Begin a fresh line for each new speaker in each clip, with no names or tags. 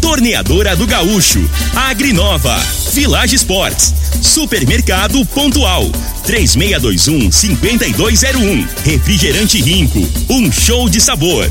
Torneadora do Gaúcho, Agrinova, Village Sports, Supermercado Pontual, 3621-5201, Refrigerante Rinco, um show de sabor.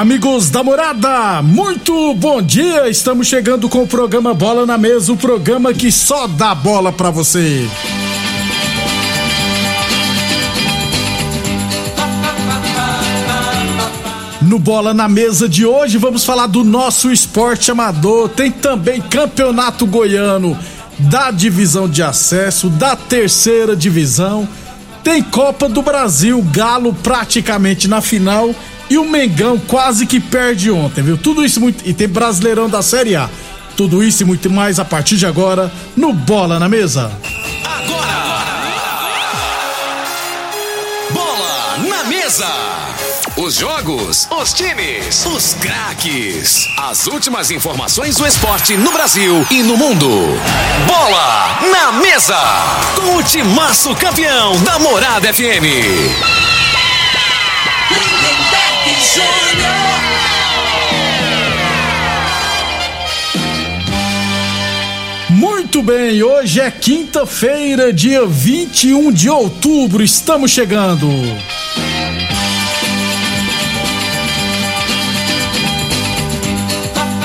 Amigos da morada, muito bom dia! Estamos chegando com o programa Bola na Mesa o programa que só dá bola pra você. No Bola na Mesa de hoje, vamos falar do nosso esporte amador. Tem também campeonato goiano da divisão de acesso, da terceira divisão. Tem Copa do Brasil, Galo praticamente na final e o Mengão quase que perde ontem, viu? Tudo isso muito. E tem Brasileirão da Série A. Tudo isso e muito mais a partir de agora no Bola na Mesa.
Bola na mesa. Os jogos, os times, os craques. As últimas informações do esporte no Brasil e no mundo. Bola na mesa. Com o timaço campeão da Morada FM.
Muito bem, hoje é quinta-feira, dia 21 de outubro, estamos chegando.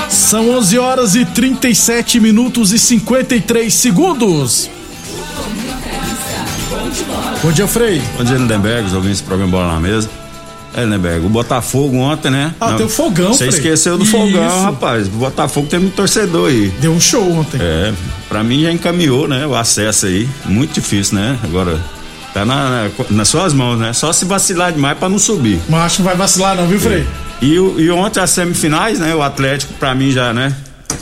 São 11 horas e 37 minutos e 53 segundos. Bom dia, Frei.
Bom dia, Lindenberg, ouvintes do programa Bola na Mesa. É, Lindenberg, o Botafogo ontem, né?
Ah, tem o fogão,
Você esqueceu do
Isso.
fogão, rapaz. O Botafogo tem muito torcedor aí.
Deu um show ontem.
É, pra mim já encaminhou, né? O acesso aí. Muito difícil, né? Agora, tá na, na- nas suas mãos, né? Só se vacilar demais pra não subir.
Mas acho que não vai vacilar, não, viu, Frei?
E, o- e ontem as semifinais, né? O Atlético, pra mim, já, né?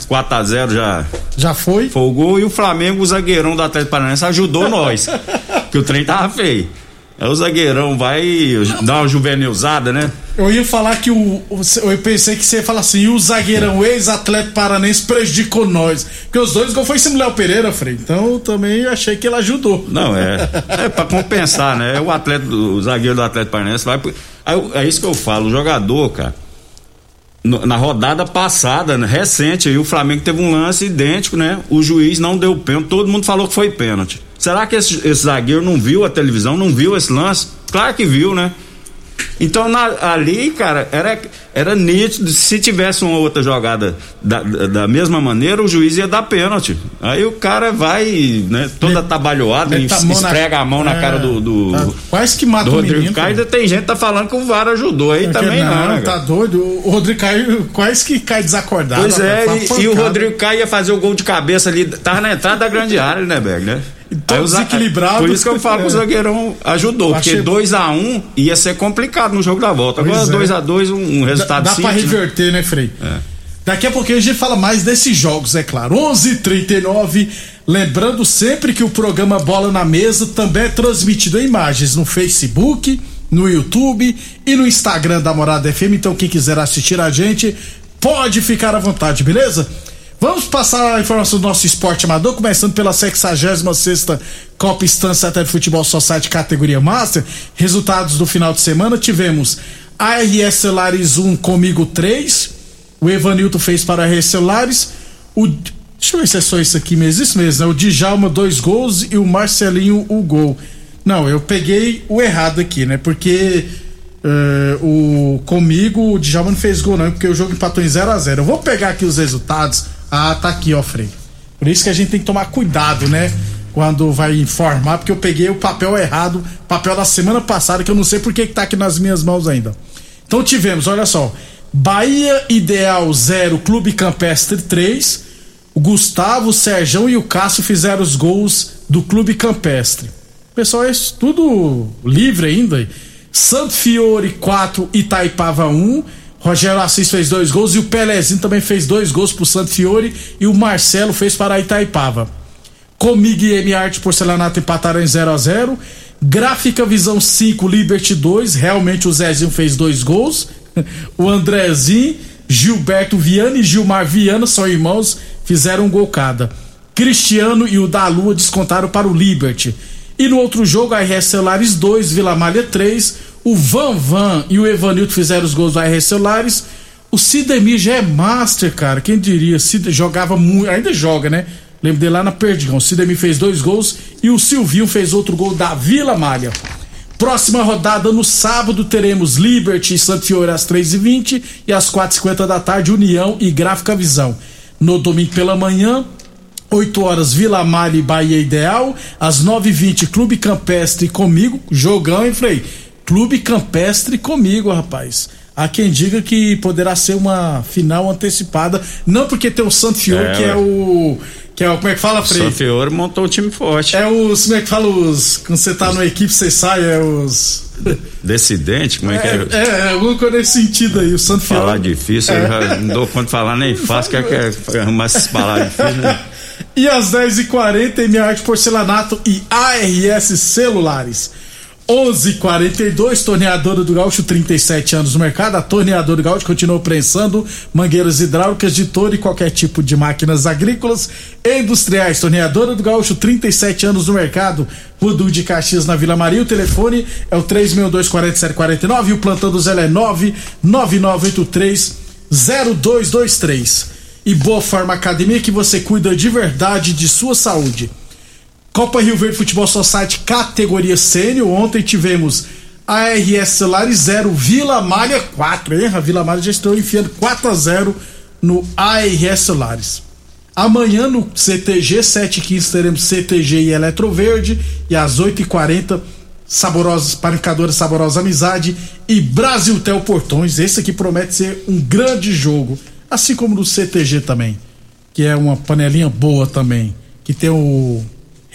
4x0 já
Já foi?
gol. E o Flamengo, o zagueirão do Atlético Paranaense, ajudou nós. que o trem tava feio. Aí o zagueirão vai dar uma juvenilzada, né?
Eu ia falar que o. Eu pensei que você ia falar assim, e o zagueirão ex-atleta paranense prejudicou nós. Porque os dois gols foi em cima do Léo Pereira, Frei. Então eu também achei que ele ajudou.
Não, é. É pra compensar, né? O atleta, o zagueiro do Atlético Paranaense vai. pro- é isso que eu falo, o jogador, cara. no- Na rodada passada, né, recente, aí o Flamengo teve um lance idêntico, né? O juiz não deu pênalti, todo mundo falou que foi pênalti. Será que esse, esse zagueiro não viu a televisão, não viu esse lance? Claro que viu, né? Então na- ali, cara, era, era nítido. Se tivesse uma outra jogada da, da, da mesma maneira, o juiz ia dar pênalti. Aí o cara vai, né, toda atabalhoada,
Mete a mão na-
esfrega a mão na
É,
cara do, do,
tá. Quase que mata
do
o
Rodrigo
menino.
Caio. Ainda tem gente que tá falando que o VAR ajudou aí
Porque
também não, né,
tá doido. O Rodrigo Caio quase que cai desacordado.
Pois é, e, e o. Rodrigo Caio ia fazer o gol de cabeça ali, tava na entrada da grande área, né, Berg, né?
Todo
Aí o za-
desequilibrado.
Por isso que eu falo que o
É.
zagueirão ajudou,
Achei
porque 2x1 ia ser complicado no jogo da volta.
Pois
Agora
é.
2x2, um, um
Dá,
resultado
dá pra
simples, né?
reverter, né, Frei?
É.
Daqui a pouquinho a gente fala mais desses jogos, é claro. 11:39 h 39 Lembrando sempre que o programa Bola na Mesa também é transmitido em imagens no Facebook, no YouTube e no Instagram da Morada FM. Então, quem quiser assistir a gente, pode ficar à vontade, beleza? Vamos passar a informação do nosso esporte amador, começando pela 66 Copa Estância Até Futebol Society categoria Master. Resultados do final de semana: tivemos ARS Celulares 1 comigo 3. O Evanilton fez para a RS Celulares. O, deixa eu ver se é só isso aqui mesmo. Isso mesmo, né? O Djalma, dois gols e o Marcelinho, o gol. Não, eu peguei o errado aqui, né? Porque eh, o comigo o Djalma não fez gol, não, porque o jogo empatou em 0 a 0 Eu vou pegar aqui os resultados. Ah, tá aqui, ó, Frei. Por isso que a gente tem que tomar cuidado, né? Quando vai informar, porque eu peguei o papel errado, papel da semana passada, que eu não sei por que tá aqui nas minhas mãos ainda. Então tivemos, olha só. Bahia Ideal 0, Clube Campestre 3. O Gustavo, o Serjão e o Cássio fizeram os gols do Clube Campestre. Pessoal, é tudo livre ainda. Santo Fiore 4, Itaipava 1. Rogério Assis fez dois gols e o Pelezinho também fez dois gols pro Santo Fiore e o Marcelo fez para a Itaipava. Comigo e M Arte Porcelanato empataram em 0 a 0 Gráfica Visão 5, Liberty 2. Realmente o Zezinho fez dois gols. O Andrezinho, Gilberto Viana e Gilmar Viana são irmãos, fizeram um gol cada. Cristiano e o da Lua descontaram para o Liberty. E no outro jogo, a RS Celulares 2, Vila Malha 3. O Van Van e o Evanildo fizeram os gols do RS Celulares. O Sidemir já é master, cara. Quem diria? Cid jogava muito, ainda joga, né? Lembro dele lá na Perdigão. O Sidemir fez dois gols e o Silvinho fez outro gol da Vila Malha. Próxima rodada no sábado teremos Liberty e Santo Fiore às 3h20 e às 4h50 da tarde União e Gráfica Visão. No domingo pela manhã, 8 horas Vila Malha e Bahia Ideal, às 9h20 Clube Campestre comigo, jogão, hein, Frei? Clube Campestre comigo, rapaz. Há quem diga que poderá ser uma final antecipada, não porque tem o Santo Fiore,
É,
que é o. Que é o. Como é que fala, Frei?
São Fiore montou um time forte.
É os. Como é que fala os. Quando você tá numa equipe, você sai, é os.
Decidente, como é, que é?
É, é, alguma coisa nesse sentido aí. O Santo Fiore.
Falar difícil, eu já não dou conta de falar nem fácil, que é que é arrumar essas palavras difíceis. Né?
E às 10h40, M Arte Porcelanato e ARS Celulares. 11:42 Torneadora do Gaúcho, 37 anos no mercado. A Torneadora do Gaúcho continua prensando mangueiras hidráulicas de todo e qualquer tipo de máquinas agrícolas e industriais. Torneadora do Gaúcho, 37 anos no mercado. Rudu de Caxias na Vila Maria. O telefone é o 362-4749 e o plantão do Zé é 99983-0223. E Boa Forma Academia que você cuida de verdade de sua saúde. Copa Rio Verde Futebol Society categoria sênior. Ontem tivemos ARS Celulares 0, Vila Malha 4. Hein? A Vila Malha já estou enfiando 4 a 0 no ARS Celulares. Amanhã no CTG 715 teremos CTG e Eletroverde. E às 8h40, Saborosas, Panificadora Saborosa Amizade e Brasil Tel Portões. Esse aqui promete ser um grande jogo. Assim como no CTG também. Que é uma panelinha boa também. Que tem o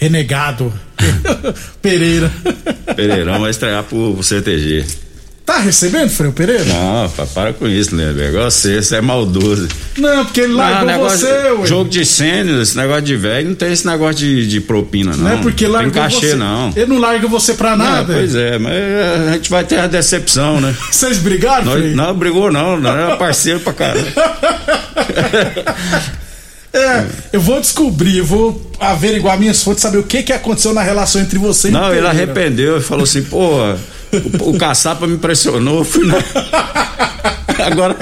Renegado Pereira.
Pereirão vai estrear pro, CTG.
Tá recebendo, Freio Pereira?
Não, pa- para com isso, né? Igual você, você é maldoso.
Não, porque ele largou
Não, negócio-
você, ué.
Jogo de sênior, esse negócio de velho, não tem esse negócio de, de propina, não.
Não é porque
tem
largou
cachê,
você.
não.
Ele não larga você pra
Não,
nada.
pois é, mas a gente vai ter a decepção, né?
Vocês brigaram,
Nós,
Frei?
não, brigou não, não era parceiro pra caramba.
É, eu vou descobrir, eu vou averiguar minhas fontes, saber o que que aconteceu na relação entre você e
Não, ele
Pereira.
arrependeu e falou assim, pô, o, o caçapa me impressionou, eu fui na... Agora,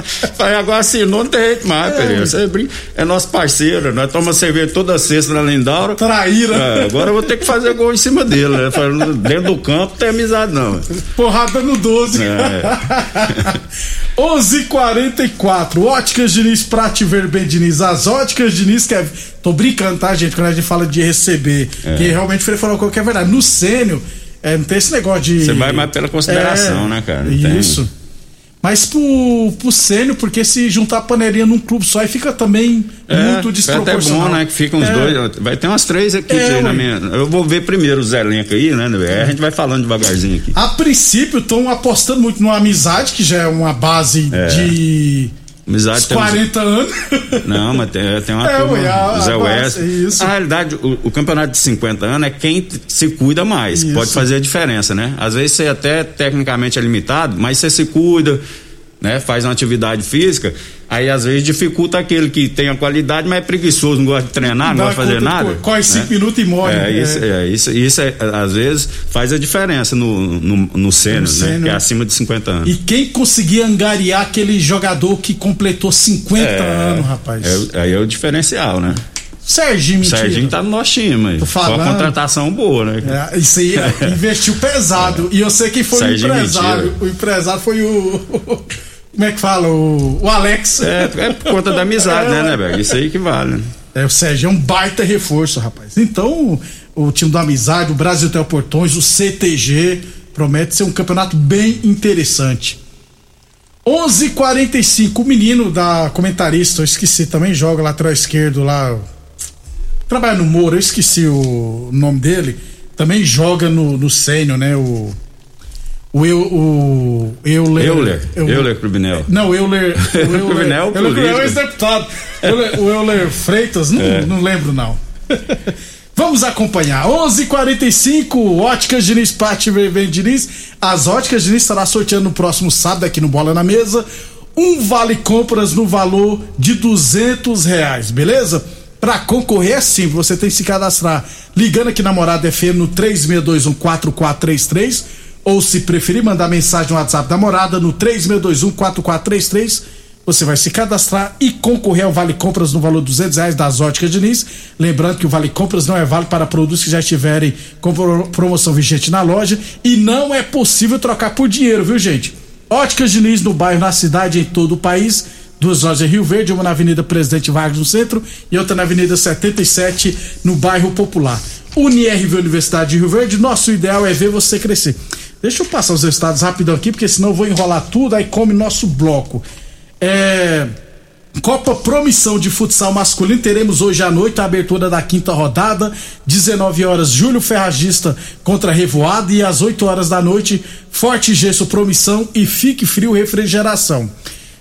agora assinou, não tem jeito mais, Pereira. Você brinca, é nosso parceiro, nós tomamos cerveja toda sexta na Lindaura.
Traíra.
É, agora eu vou ter que fazer gol em cima dele, né? Dentro do campo não tem amizade, não.
Porrada no 12.
É.
11:44 Óticas Diniz pra te ver bem, Diniz. As óticas Diniz que é. Tô brincando, tá, gente? Quando a gente fala de receber.
É.
Que realmente foi falou qualquer verdade. No sênior, é, não tem esse negócio de.
Você vai mais pela consideração, né, cara? Não tem-
Isso. Mas pro, pro sênior, porque se juntar a panelinha num clube só, aí fica também
É,
muito
é até
desproporcional.
bom, né? Que ficam os
É.
dois. Vai ter umas três equipes
É,
aí na minha. Eu vou ver primeiro os elencos aí, né? A gente vai falando devagarzinho aqui.
A princípio, estão apostando muito numa amizade, que já é uma base
É.
de
Amizade
uns
tem uns-
40 anos.
Não, mas tem, tem uma
É,
turma,
a-
Zé West.
base, isso.
Na realidade, o, o campeonato de 50 anos é quem se cuida mais.
Isso.
Pode fazer a diferença, né? Às vezes você até tecnicamente é limitado, mas você se cuida, né? Faz uma atividade física, aí às vezes dificulta aquele que tem a qualidade, mas é preguiçoso, não gosta de treinar, não,
Dá
gosta de fazer nada.
co- corre cinco
né?
minutos e morre.
É,
É.
isso, é, isso, isso é, às vezes faz a diferença no, no, no sênior, né?
sênior.
Que é acima de 50 anos.
E quem conseguir angariar aquele jogador que completou 50 anos, rapaz.
É, aí é o diferencial, né?
Serginho, mentira.
Serginho tá no nosso time Foi
falando.
uma contratação boa, né?
É, isso aí, é, investiu pesado. E eu sei que foi
Serginho
o empresário.
mentira.
O empresário foi o. Como é que fala? O, o Alex.
É, é por conta da amizade,
É,
né, né, Berg? Isso aí que vale. né?
É, o Sérgio é um baita reforço, rapaz. Então, o, time do Amizade, o Brasil Teleportões, o CTG, promete ser um campeonato bem interessante. 11:45 o menino da comentarista, eu esqueci, também joga lateral esquerdo lá. Trabalha no Moura, eu esqueci o nome dele. Também joga no, no Sênior, né? O. O, eu, o Euler.
Euler. Euler Clubinel.
Não, Euler. O Euler,
Clubinel,
Euler, Clubinel é ex-deputado. Euler- O Euler Freitas, não,
É.
não lembro não. Vamos acompanhar. 11:45 Óticas Diniz Pátio Vem Diniz. As Óticas Diniz estará sorteando no próximo sábado aqui no Bola na Mesa um vale compras no valor de duzentos reais, beleza? Para concorrer é simples, você tem que se cadastrar ligando aqui na Morada FM no 36214433 ou se preferir mandar mensagem no WhatsApp da Morada no 36214433 você vai se cadastrar e concorrer ao Vale Compras no valor de 200 reais das Óticas Diniz. Lembrando que o Vale Compras não é válido para produtos que já estiverem com pro- promoção vigente na loja e não é possível trocar por dinheiro, viu gente? Óticas Diniz no bairro, na cidade, em todo o país. Duas lojas em Rio Verde, uma na Avenida Presidente Vargas no centro e outra na Avenida 77 no bairro Popular. UniRV Universidade de Rio Verde, nosso ideal é ver você crescer. Deixa eu passar os resultados rapidão aqui, porque senão eu vou enrolar tudo, aí come nosso bloco. É, Copa Promissão de Futsal Masculino, teremos hoje à noite a abertura da quinta rodada, 19 horas, Júlio Ferragista contra Revoada e às 8 horas da noite, Forte Gesso Promissão e Fique Frio Refrigeração.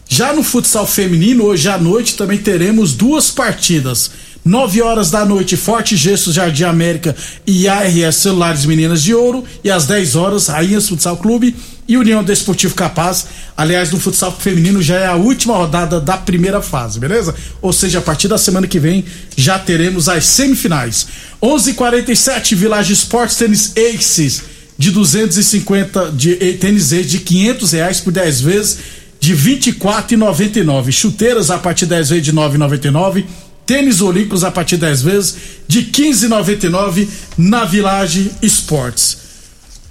Já no futsal feminino, hoje à noite também teremos duas partidas. 9 horas da noite, Forte Gesso Jardim América e ARS Celulares Meninas de Ouro. E às 10 horas, Rainhas Futsal Clube e União Desportivo Capaz. Aliás, no futsal feminino já é a última rodada da primeira fase, beleza? Ou seja, a partir da semana que vem já teremos as semifinais. 11:47 Village Esportes Tênis Aces de 250 de eh, tênis Ace de 500 reais por 10 vezes de 24,99. Chuteiras a partir de 10 vezes de 9,99. Tênis Olímpicos a partir de 10 vezes de 15,99 na Village Esportes.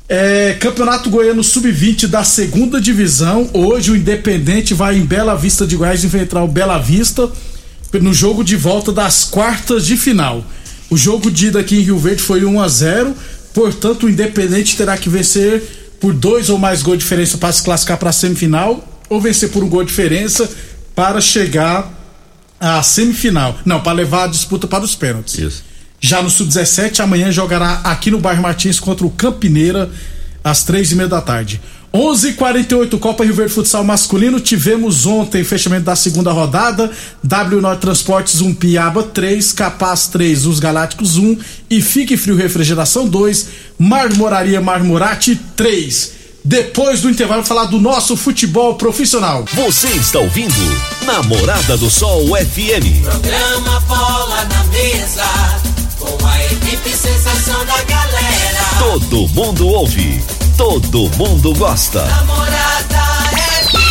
É, Campeonato Goiano Sub-20 da segunda divisão. Hoje o Independente vai em Bela Vista de Goiás enfrentar o Bela Vista no jogo de volta das quartas de final. O jogo de ida aqui em Rio Verde foi 1 a 0 portanto o Independente terá que vencer por dois ou mais gols de diferença para se classificar para a semifinal ou vencer por um gol de diferença para chegar à semifinal. Não, para levar a disputa para os pênaltis.
Isso.
Já no Sub-17, amanhã jogará aqui no bairro Martins contra o Campineira, às três e meia da tarde. 11:48 Copa Rio Verde Futsal Masculino. Tivemos ontem fechamento da segunda rodada. W9 Transportes 1, Piaba 3, Capaz 3, Os Galácticos 1 e Fique Frio Refrigeração 2, Marmoraria Marmorate 3. Depois do intervalo, falar do nosso futebol profissional.
Você está ouvindo Namorada do Sol FM.
Programa Bola na Mesa, com a equipe sensação da galera.
Todo mundo ouve, todo mundo gosta.
Namorada FM.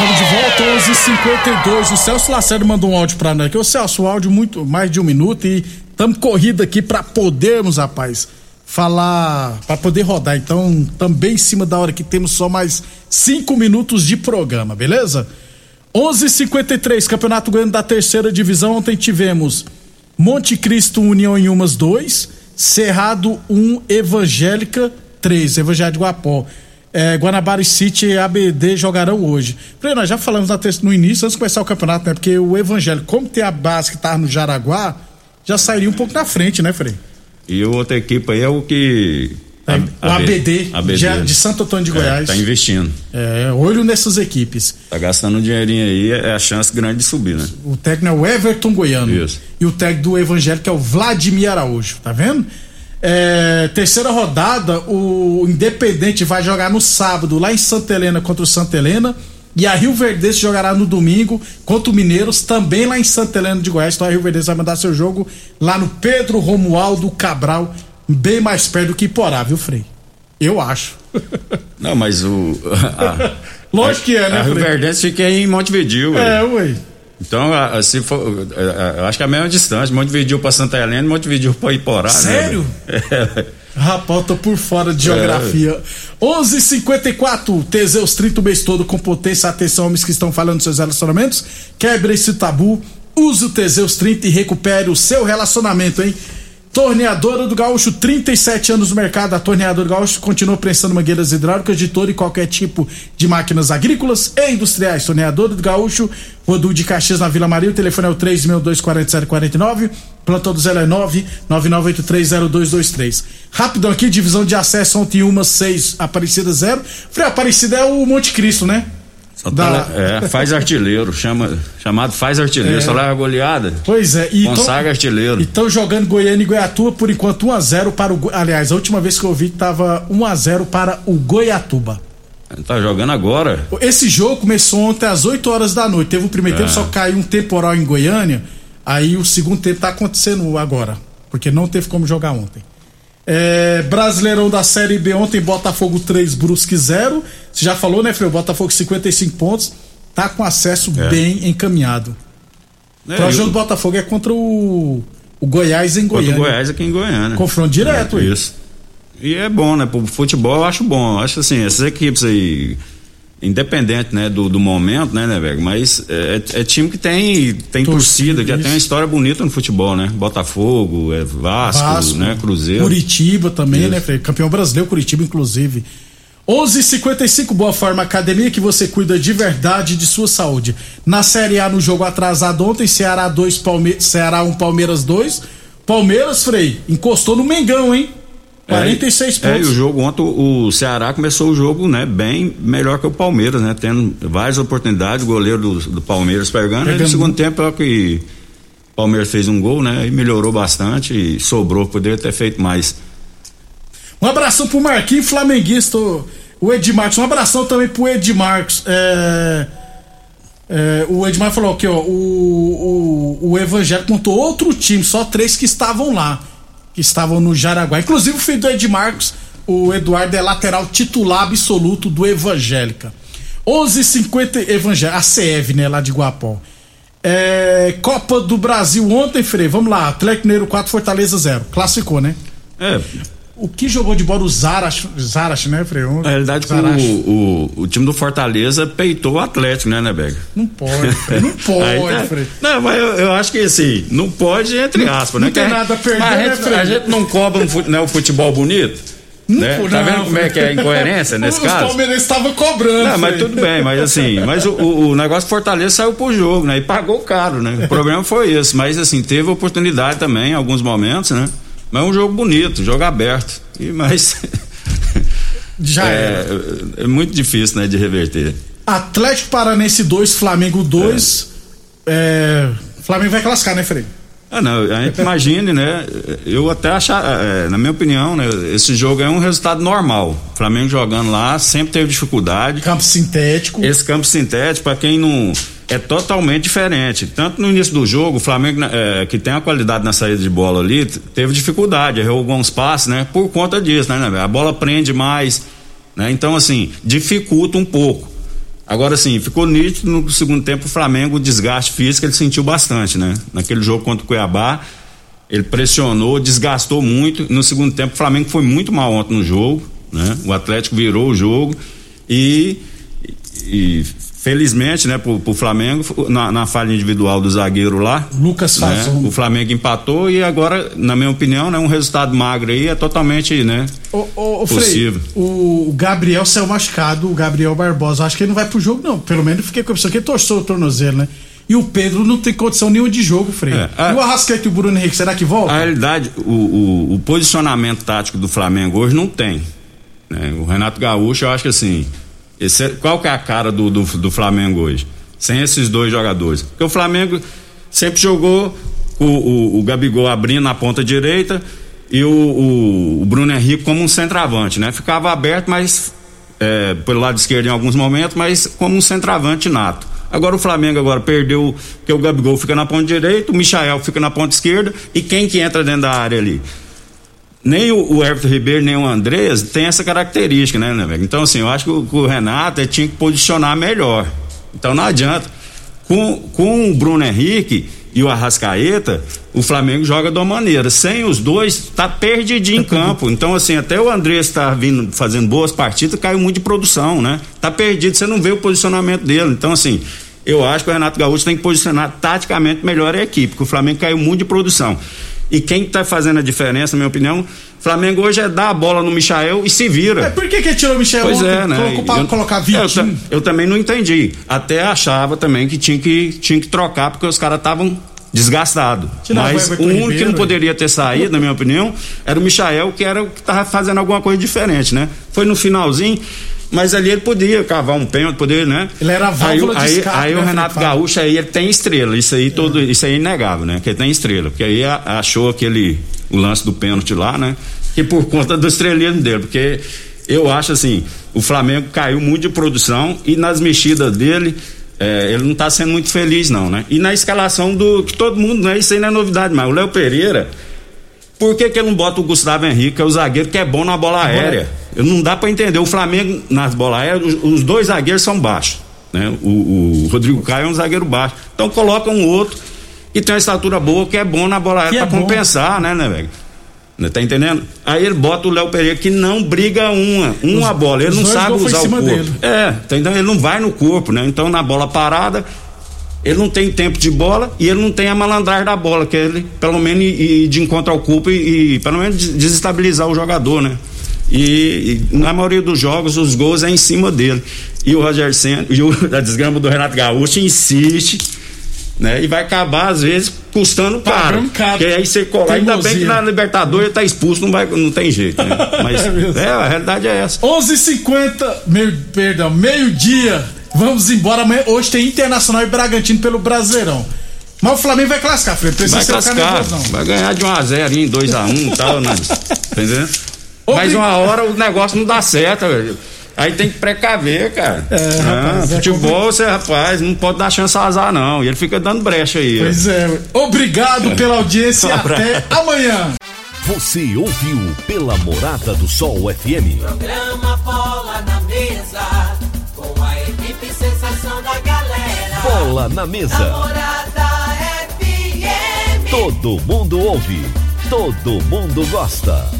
Estamos de volta, 11:52. O Celso Lacerda mandou um áudio pra nós aqui. Ô Celso, o áudio muito mais de um minuto e estamos corrida aqui pra podermos, rapaz, falar, pra poder rodar. Então, também em cima da hora que temos só mais cinco minutos de programa, beleza? 11:53 Campeonato Goiano da Terceira Divisão. Ontem tivemos Monte Cristo União em Umas 2, Cerrado 1, Evangélica 3, Evangelho de Guapó. É, Guanabara City e ABD jogarão hoje. Frei, nós já falamos no início, antes de começar o campeonato, né? Porque o Evangelho, como tem a base que tá no Jaraguá, já sairia um pouco na frente, né, Frei?
E outra equipe aí é o que.
É, o ABD,
ABD.
de, de Santo Antônio de Goiás.
É, tá investindo.
É, olho nessas equipes.
Tá gastando um dinheirinho aí, é a chance grande de subir, né?
O técnico é o Everton Goiano.
Isso.
E o técnico do Evangelho, que é o Vladimir Araújo, tá vendo? É, terceira rodada, o Independente vai jogar no sábado lá em Santa Helena contra o Santa Helena. E a Rio Verdense jogará no domingo contra o Mineiros, também lá em Santa Helena de Goiás. Então a Rio Verdense vai mandar seu jogo lá no Pedro Romualdo Cabral, bem mais perto do que Porá, viu, Frei? Eu acho.
Não, mas o. a-
Lógico que é, né,
A Rio
Frei?
Verdense fica em Montevideo.
É,
ué. Então, for. acho que é a mesma distância. Montevideo pra Santa Helena, Montevideo pra Iporá. né,
Sério?
velho? É.
Rapaz, tô por fora de geografia. 11:54 Teseus 30 o mês todo com potência. Atenção, homens que estão falando dos seus relacionamentos. Quebre esse tabu. Use o Teseus 30 e recupere o seu relacionamento, hein? Torneadora do Gaúcho, 37 anos no mercado. A Torneadora do Gaúcho continua prestando mangueiras hidráulicas de todo e qualquer tipo de máquinas agrícolas e industriais. Torneadora do Gaúcho, Rodul de Caxias na Vila Maria. O telefone é o 3624749. Plantão do 09 99830223. Rapidão aqui, divisão de acesso ontem uma, seis, Aparecida zero. Falei, Aparecida é o Monte Cristo, né?
Lá- é, faz artilheiro, chama, chamado faz artilheiro,
É.
só leva goleada.
Pois é, e
Consagra artilheiro.
estão jogando Goiânia e Goiatuba por enquanto 1x0 para o. Aliás, a última vez que eu vi tava 1x0 para o Goiatuba.
Tá jogando agora.
Esse jogo começou ontem às 8 horas da noite. Teve o primeiro
É.
tempo, só caiu um temporal em Goiânia. Aí o segundo tempo tá acontecendo agora. Porque não teve como jogar ontem. É, Brasileirão da Série B ontem, Botafogo 3, Brusque 0. Você já falou, né, Freio? Botafogo 55 pontos. Tá com acesso
É.
bem encaminhado.
É,
o jogo do Botafogo é contra o, o Goiás em
Contra o
Goiânia.
Goiás aqui em Goiânia.
Confronto direto,
é? Isso. E é bom, né? Pro futebol eu acho bom. Eu acho assim, essas equipes aí, independente, né, do, do momento, né, né, velho? Mas é, é time que tem, tem
Torcida,
torcida, que já
isso.
tem uma história bonita no futebol, né? Botafogo, é Vasco,
Vasco,
né? Cruzeiro.
Curitiba também,
Isso.
né, Freire? Campeão brasileiro, Curitiba, inclusive. 11:55 Boa Forma Academia, que você cuida de verdade de sua saúde. Na Série A, no jogo atrasado ontem, Ceará 2, Palme... Ceará 1, Palmeiras 2. Palmeiras, Frei, encostou no Mengão, hein? 46
É, e
pontos.
o jogo ontem, o Ceará começou o jogo, né, bem melhor que o Palmeiras, né, tendo várias oportunidades, o goleiro do, do Palmeiras pegando, e
Pegando.
no segundo tempo é que o Palmeiras fez um gol, né, e melhorou bastante e sobrou, poderia ter feito mais.
Um abração pro Marquinhos Flamenguista, o- o Edmarcos. Um abração também pro Edmarcos. É, é, o Edmar falou aqui, ó. O, o, o Evangelho contou outro time, só três que estavam lá. Que estavam no Jaraguá. Inclusive o filho do Edmarcos, o Eduardo, é lateral titular absoluto do Evangélica. 11:50 Evangelho, a CEV, né, lá de Guapó. É, Copa do Brasil ontem, Frei. Vamos lá. Atlético Mineiro 4, Fortaleza 0. Classificou, né?
É,
O que jogou de bola o Zarash né, Freio?
na realidade o, o, o time do Fortaleza peitou o Atlético, né, né, Bega?
Não pode. Não pode,
tá-
Freio.
Não, mas eu, eu acho que assim, não pode, entre aspas, né?
não tem nada a perder,
a
né,
gente,
Fred?
a gente não cobra um né, o futebol bonito. né?
Não,
Tá vendo
não,
como é que é a incoerência nesse
Os
caso?
palmeirenses estavam cobrando.
Não, mas tudo bem, mas assim, mas o, o, o negócio do Fortaleza saiu pro jogo, né? E pagou caro, né? O problema foi esse, mas assim, teve oportunidade também em alguns momentos, né? Mas é um jogo bonito, jogo aberto. E, mas
Já
é, é muito difícil, né, de reverter.
Atlético Paranense 2, Flamengo 2. É, Flamengo vai classificar, né, Freio?
Ah, não, a gente imagine, né? Eu até achar, é, na minha opinião, né? Esse jogo é um resultado normal. O Flamengo jogando lá sempre teve dificuldade.
Campo sintético.
Esse campo sintético, para quem não. É totalmente diferente. Tanto no início do jogo, o Flamengo, é, que tem a qualidade na saída de bola ali, teve dificuldade, errou alguns passes, né? Por conta disso, né, né? A bola prende mais, né? Então, assim, dificulta um pouco. Agora, assim, ficou nítido no segundo tempo o Flamengo, o desgaste físico, ele sentiu bastante, né? Naquele jogo contra o Cuiabá, ele pressionou, desgastou muito. No segundo tempo, o Flamengo foi muito mal ontem no jogo, né? O Atlético virou o jogo e, e felizmente, né, pro, pro Flamengo, na, na falha individual do zagueiro lá,
Lucas
né? O Flamengo empatou e agora, na minha opinião, né, um resultado magro aí é totalmente, né?
Ô, ô, Frei,
Possível.
o Gabriel saiu machucado, o Gabriel Barbosa. Acho que ele não vai pro jogo, não. Pelo menos fiquei com a impressão que torceu o tornozelo, né? E o Pedro não tem condição nenhuma de jogo, Frei.
É, a-
E o Arrascaeta e o Bruno Henrique, será que volta?
A realidade, o, o, o posicionamento tático do Flamengo hoje não tem. né? O Renato Gaúcho, eu acho que assim, esse é- qual que é a cara do, do, do Flamengo hoje? Sem esses dois jogadores. Porque o Flamengo sempre jogou o, o, o Gabigol abrindo na ponta direita e o, o, o Bruno Henrique como um centroavante, né? Ficava aberto, mas é, pelo lado esquerdo em alguns momentos, mas como um centroavante nato. Agora o Flamengo agora perdeu, porque o Gabigol fica na ponta direita, o Michael fica na ponta esquerda, e quem que entra dentro da área ali? Nem o, o Everton Ribeiro, nem o Andrés tem essa característica, né, né? Então, assim, eu acho que o, o Renato tinha que posicionar melhor. Então não adianta. Com, com o Bruno Henrique e o Arrascaeta, o Flamengo joga de uma maneira. Sem os dois, tá perdidinho em campo. Então, assim, até o Andrés está vindo fazendo boas partidas, caiu muito de produção, né? Tá perdido, você não vê o posicionamento dele. Então, assim, eu acho que o Renato Gaúcho tem que posicionar taticamente melhor a equipe, porque o Flamengo caiu muito de produção. E quem está fazendo a diferença, na minha opinião, Flamengo hoje é dar a bola no Michael e se vira.
É, por que que tirou o Michel
Pois
ontem?
é, né?
Colocou pra
Eu-
colocar
eu,
20.
ta- eu também não entendi. Até achava também que tinha que, tinha que trocar, porque os caras estavam desgastados. Mas
o
único que
Ribeiro,
não poderia ter saído, na minha opinião, era o Michael, que era o que tava fazendo alguma coisa diferente, né? Foi no finalzinho, mas ali ele podia cavar um pênalti, poder, né?
Ele era válvula
aí,
de
aí,
escape,
aí
né,
o Renato
Felipe?
Gaúcho aí ele tem estrela, isso aí todo, isso aí é inegável, né? Que ele tem estrela, porque aí achou aquele o lance do pênalti lá, né? Que por conta do estrelismo dele, porque eu acho assim, o Flamengo caiu muito de produção e nas mexidas dele é, ele não tá sendo muito feliz não, né? E na escalação do que todo mundo, né? Isso aí não é novidade, mas o Léo Pereira por que, que ele não bota o Gustavo Henrique, que é o zagueiro que é bom na bola aérea? Não dá pra entender. O Flamengo, nas bolas aéreas, os, os dois zagueiros são baixos. Né? O, o Rodrigo Caio é um zagueiro baixo. Então coloca um outro que tem uma estatura boa, que é bom na bola aérea
Que é
compensar, né, né, velho? Né, Tá entendendo? Aí ele bota o Léo Pereira que não briga uma, uma bola. Ele
os
não sabe usar o corpo.
dele.
É, tá entendendo? Ele não vai no corpo, né? Então na bola parada, ele não tem tempo de bola e ele não tem a malandragem da bola, que é ele, pelo menos, ir, ir de encontro ao culpo e, e, pelo menos des- desestabilizar o jogador, né? E, e na maioria dos jogos os gols é em cima dele. E o Roger Senna, e o, a desgrama do Renato Gaúcho insiste, né? E vai acabar, às vezes, custando caro. Porque aí você cola. Ainda bem que na Libertadores ele tá expulso, não, vai, não tem jeito, né? Mas
É
é, a realidade é essa.
11h50, meio, perdão, meio-dia. Vamos embora. Amanhã, hoje tem Internacional e Bragantino pelo Brasileirão. Mas o Flamengo vai classificar. Precisa
Vai classificar,
nervoso, não.
vai ganhar de 1 a 0 em 2 a 1 e tal, né? Entendeu? Mas uma hora o negócio não dá certo, velho. Aí tem que precaver, cara.
É, rapaz, é
futebol, você, rapaz, não pode dar chance a azar, não. E ele fica dando brecha aí. ó.
Pois é. Obrigado pela audiência e até amanhã.
Você ouviu pela Morada do Sol FM.
Programa Bola na Mesa, com a equipe sensação da galera.
Bola na mesa.
Namorada FM.
Todo mundo ouve. Todo mundo gosta.